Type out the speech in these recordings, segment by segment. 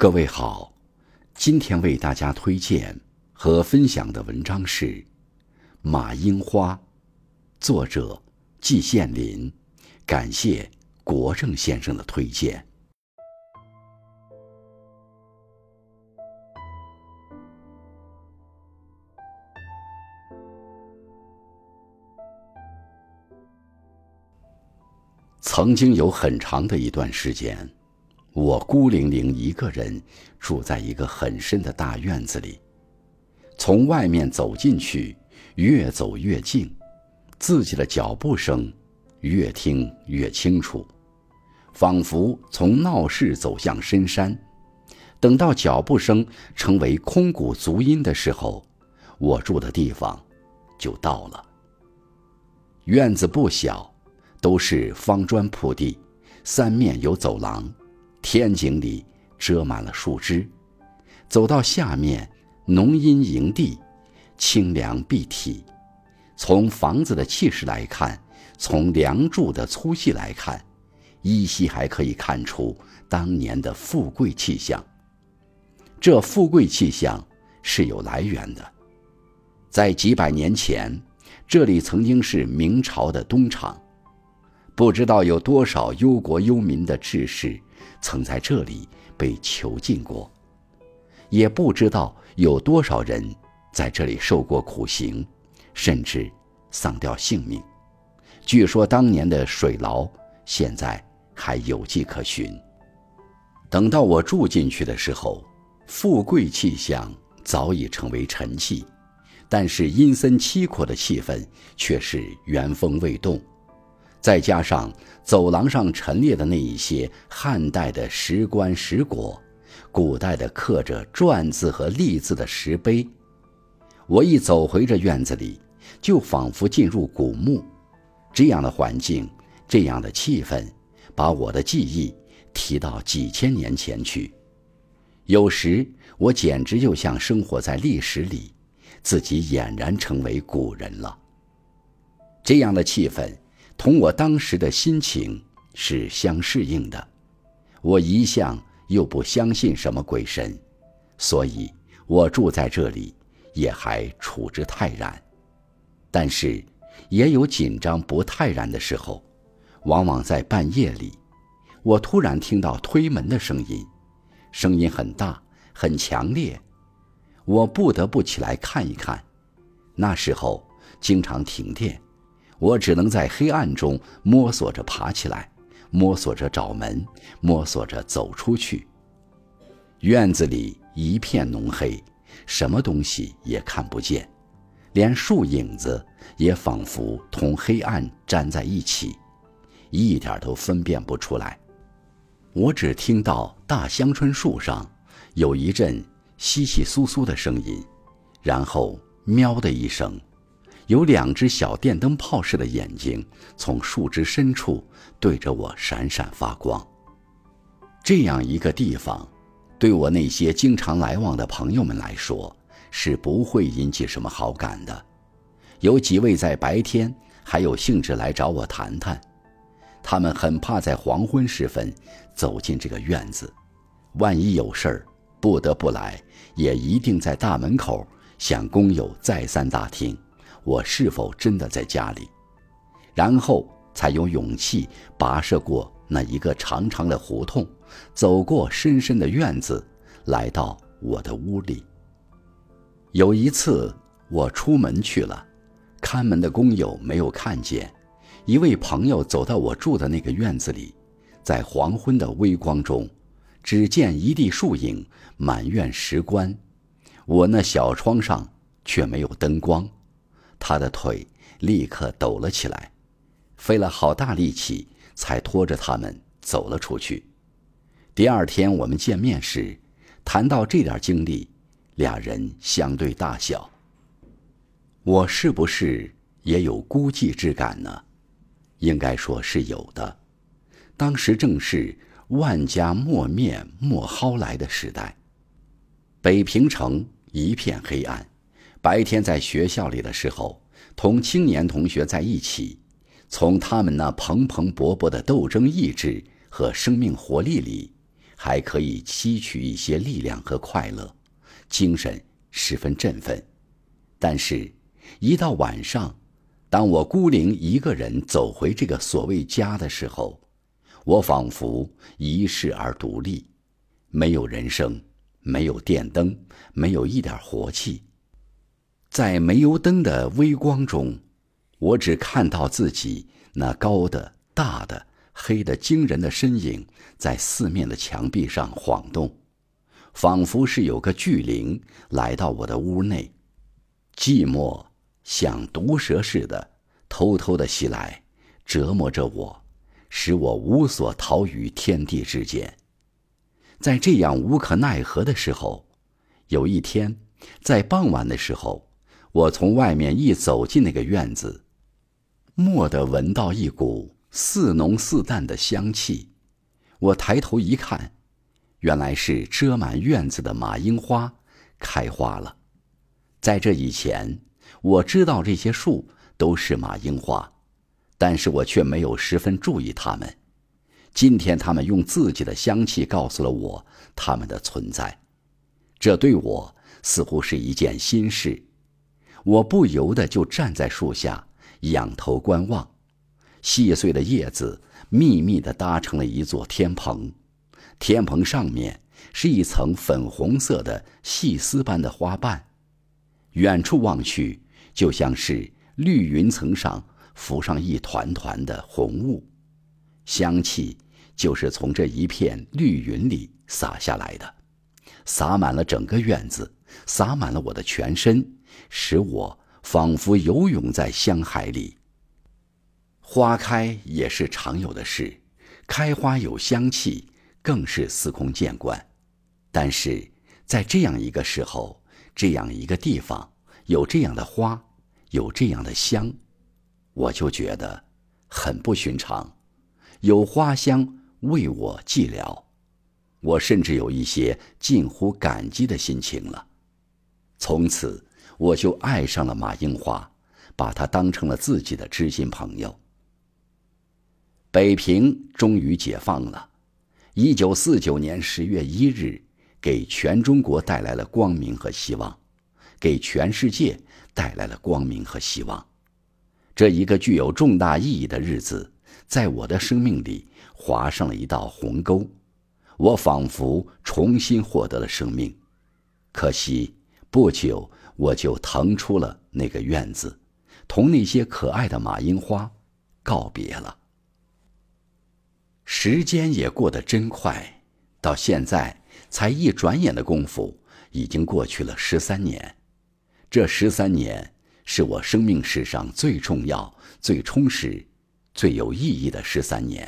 各位好，今天为大家推荐和分享的文章是《马樱花》，作者季羡林，感谢国正先生的推荐。曾经有很长的一段时间，我孤零零一个人住在一个很深的大院子里。从外面走进去，越走越近，自己的脚步声越听越清楚，仿佛从闹市走向深山。等到脚步声成为空谷足音的时候，我住的地方就到了。院子不小。都是方砖铺地，三面有走廊，天井里遮满了树枝。走到下面，浓荫营地，清凉蔽体。从房子的气势来看，从梁柱的粗细来看，依稀还可以看出当年的富贵气象。这富贵气象是有来源的，在几百年前，这里曾经是明朝的东厂。不知道有多少忧国忧民的志士曾在这里被囚禁过，也不知道有多少人在这里受过苦刑，甚至丧掉性命。据说当年的水牢现在还有迹可循。等到我住进去的时候，富贵气象早已成为尘气，但是阴森凄苦的气氛却是原封未动。再加上走廊上陈列的那一些汉代的石棺石椁，古代的刻着“篆”字和“隶”字的石碑，我一走回这院子里，就仿佛进入古墓。这样的环境，这样的气氛，把我的记忆提到几千年前去。有时我简直就像生活在历史里，自己俨然成为古人了。这样的气氛。同我当时的心情是相适应的，我一向又不相信什么鬼神，所以我住在这里也还处之泰然。但是也有紧张不泰然的时候，往往在半夜里，我突然听到推门的声音，声音很大很强烈，我不得不起来看一看。那时候经常停电。我只能在黑暗中摸索着爬起来，摸索着找门，摸索着走出去。院子里一片浓黑，什么东西也看不见，连树影子也仿佛同黑暗粘在一起，一点都分辨不出来。我只听到大香椿树上有一阵窸窸窣窣的声音，然后喵的一声。有两只小电灯泡似的眼睛从树枝深处对着我闪闪发光。这样一个地方，对我那些经常来往的朋友们来说是不会引起什么好感的。有几位在白天还有兴致来找我谈谈，他们很怕在黄昏时分走进这个院子，万一有事儿不得不来，也一定在大门口向工友再三打听。我是否真的在家里？然后才有勇气跋涉过那一个长长的胡同，走过深深的院子，来到我的屋里。有一次我出门去了，看门的工友没有看见，一位朋友走到我住的那个院子里，在黄昏的微光中，只见一地树影，满院石棺，我那小窗上却没有灯光。他的腿立刻抖了起来，费了好大力气才拖着他们走了出去。第二天我们见面时，谈到这点经历，俩人相对大笑。我是不是也有孤寂之感呢？应该说是有的。当时正是万家莫面莫蒿来的时代，北平城一片黑暗。白天在学校里的时候，同青年同学在一起，从他们那蓬蓬勃勃的斗争意志和生命活力里，还可以吸取一些力量和快乐，精神十分振奋。但是，一到晚上，当我孤零一个人走回这个所谓家的时候，我仿佛遗世而独立，没有人声，没有电灯，没有一点活气。在煤油灯的微光中，我只看到自己那高的、大的、黑的惊人的身影在四面的墙壁上晃动，仿佛是有个巨灵来到我的屋内。寂寞像毒蛇似的偷偷的袭来，折磨着我，使我无所逃于天地之间。在这样无可奈何的时候，有一天，在傍晚的时候。我从外面一走进那个院子，蓦地闻到一股似浓似淡的香气。我抬头一看，原来是遮满院子的马樱花开花了。在这以前，我知道这些树都是马樱花，但是我却没有十分注意它们。今天，它们用自己的香气告诉了我它们的存在，这对我似乎是一件新事。我不由得就站在树下，仰头观望。细碎的叶子密密地搭成了一座天棚，天棚上面是一层粉红色的细丝般的花瓣，远处望去，就像是绿云层上浮上一团团的红雾。香气就是从这一片绿云里洒下来的，洒满了整个院子，洒满了我的全身。使我仿佛游泳在香海里。花开也是常有的事，开花有香气，更是司空见惯。但是在这样一个时候，这样一个地方，有这样的花，有这样的香，我就觉得很不寻常。有花香为我寂寥，我甚至有一些近乎感激的心情了。从此。我就爱上了马樱花，把它当成了自己的知心朋友。北平终于解放了，一九四九年十月一日，给全中国带来了光明和希望，给全世界带来了光明和希望。这一个具有重大意义的日子，在我的生命里划上了一道鸿沟，我仿佛重新获得了生命。可惜不久。我就腾出了那个院子，同那些可爱的马樱花告别了。时间也过得真快，到现在才一转眼的功夫，已经过去了十三年。这十三年是我生命史上最重要、最充实、最有意义的十三年。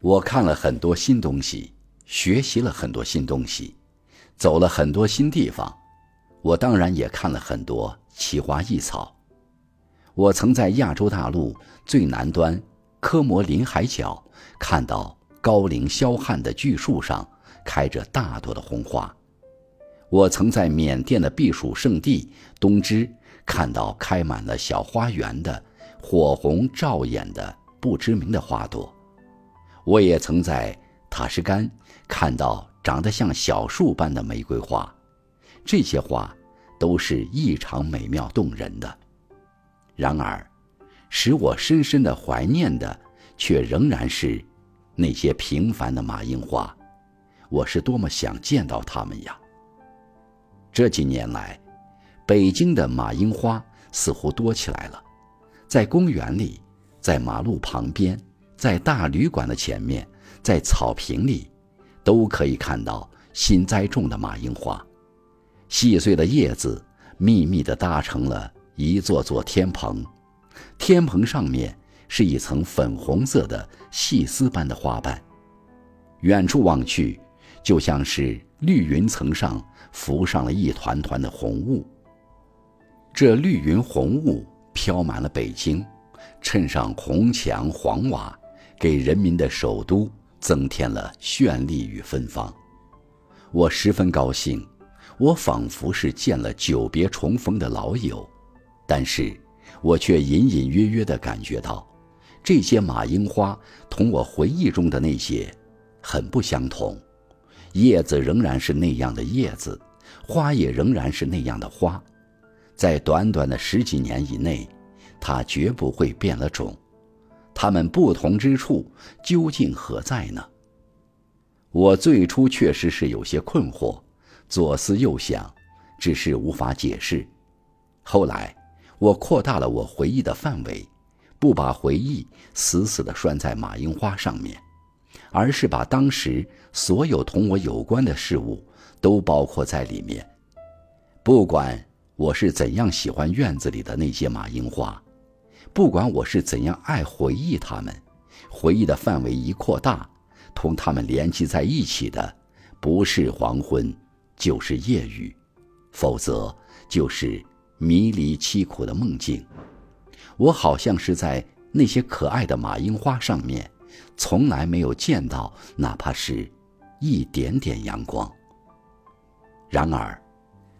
我看了很多新东西，学习了很多新东西，走了很多新地方。我当然也看了很多奇花异草。我曾在亚洲大陆最南端科摩林海角看到高龄霄汉的巨树上开着大朵的红花。我曾在缅甸的避暑胜地东芝看到开满了小花园的火红照眼的不知名的花朵。我也曾在塔什干看到长得像小树般的玫瑰花。这些花都是异常美妙动人的，然而，使我深深的怀念的，却仍然是那些平凡的马樱花。我是多么想见到它们呀！这几年来，北京的马樱花似乎多起来了，在公园里，在马路旁边，在大旅馆的前面，在草坪里，都可以看到新栽种的马樱花。细碎的叶子密密地搭成了一座座天棚，天棚上面是一层粉红色的细丝般的花瓣，远处望去，就像是绿云层上浮上了一团团的红雾。这绿云红雾飘满了北京，衬上红墙黄瓦，给人民的首都增添了绚丽与芬芳。我十分高兴。我仿佛是见了久别重逢的老友，但是，我却隐隐约约地感觉到，这些马樱花同我回忆中的那些，很不相同，叶子仍然是那样的叶子，花也仍然是那样的花，在短短的十几年以内，它绝不会变了种。它们不同之处究竟何在呢？我最初确实是有些困惑，左思右想，只是无法解释。后来，我扩大了我回忆的范围，不把回忆死死地拴在马樱花上面，而是把当时所有同我有关的事物都包括在里面。不管我是怎样喜欢院子里的那些马樱花，不管我是怎样爱回忆它们，回忆的范围一扩大。同它们联系在一起的，不是黄昏，就是夜雨，否则就是迷离凄苦的梦境。我好像是在那些可爱的马樱花上面，从来没有见到哪怕是一点点阳光。然而，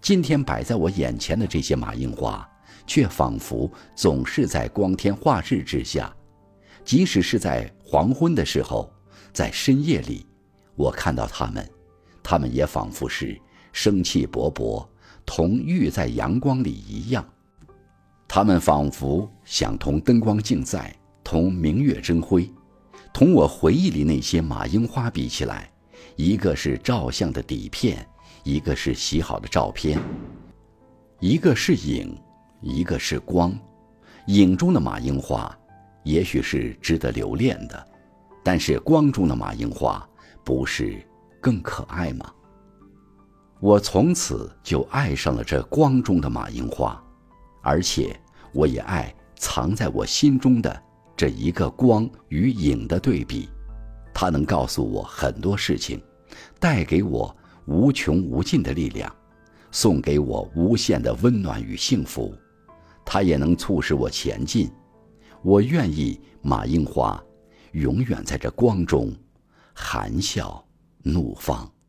今天摆在我眼前的这些马樱花，却仿佛总是在光天化日之下，即使是在黄昏的时候。在深夜里，我看到它们，他们也仿佛是生气勃勃，同浴在阳光里一样。他们仿佛想同灯光竞赛，同明月争辉。同我回忆里那些马樱花比起来，一个是照相的底片，一个是洗好的照片。一个是影，一个是光。影中的马樱花，也许是值得留恋的。但是光中的马樱花不是更可爱吗？我从此就爱上了这光中的马樱花，而且我也爱藏在我心中的这一个光与影的对比。它能告诉我很多事情，带给我无穷无尽的力量，送给我无限的温暖与幸福。它也能促使我前进。我愿意马樱花。永远在这光中，含笑怒放。